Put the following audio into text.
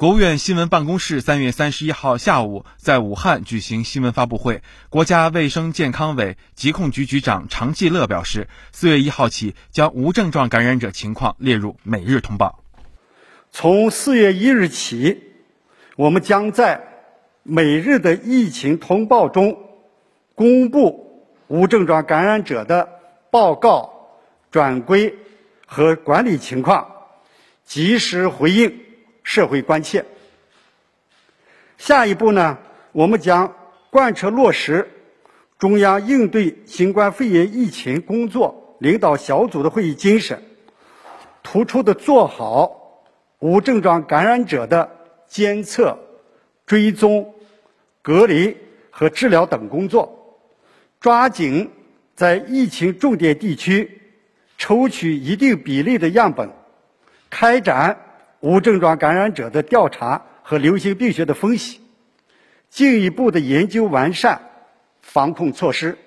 国务院新闻办公室三月三十一号下午在武汉举行新闻发布会，国家卫生健康委疾控局局长常继乐表示，四月一号起将无症状感染者情况列入每日通报。从四月一日起，我们将在每日的疫情通报中公布无症状感染者的报告、转归和管理情况，及时回应。社会关切。下一步呢，我们将贯彻落实中央应对新冠肺炎疫情工作领导小组的会议精神，突出的做好无症状感染者的监测、追踪、隔离和治疗等工作，抓紧在疫情重点地区抽取一定比例的样本，开展。无症状感染者的调查和流行病学的分析，进一步的研究完善防控措施。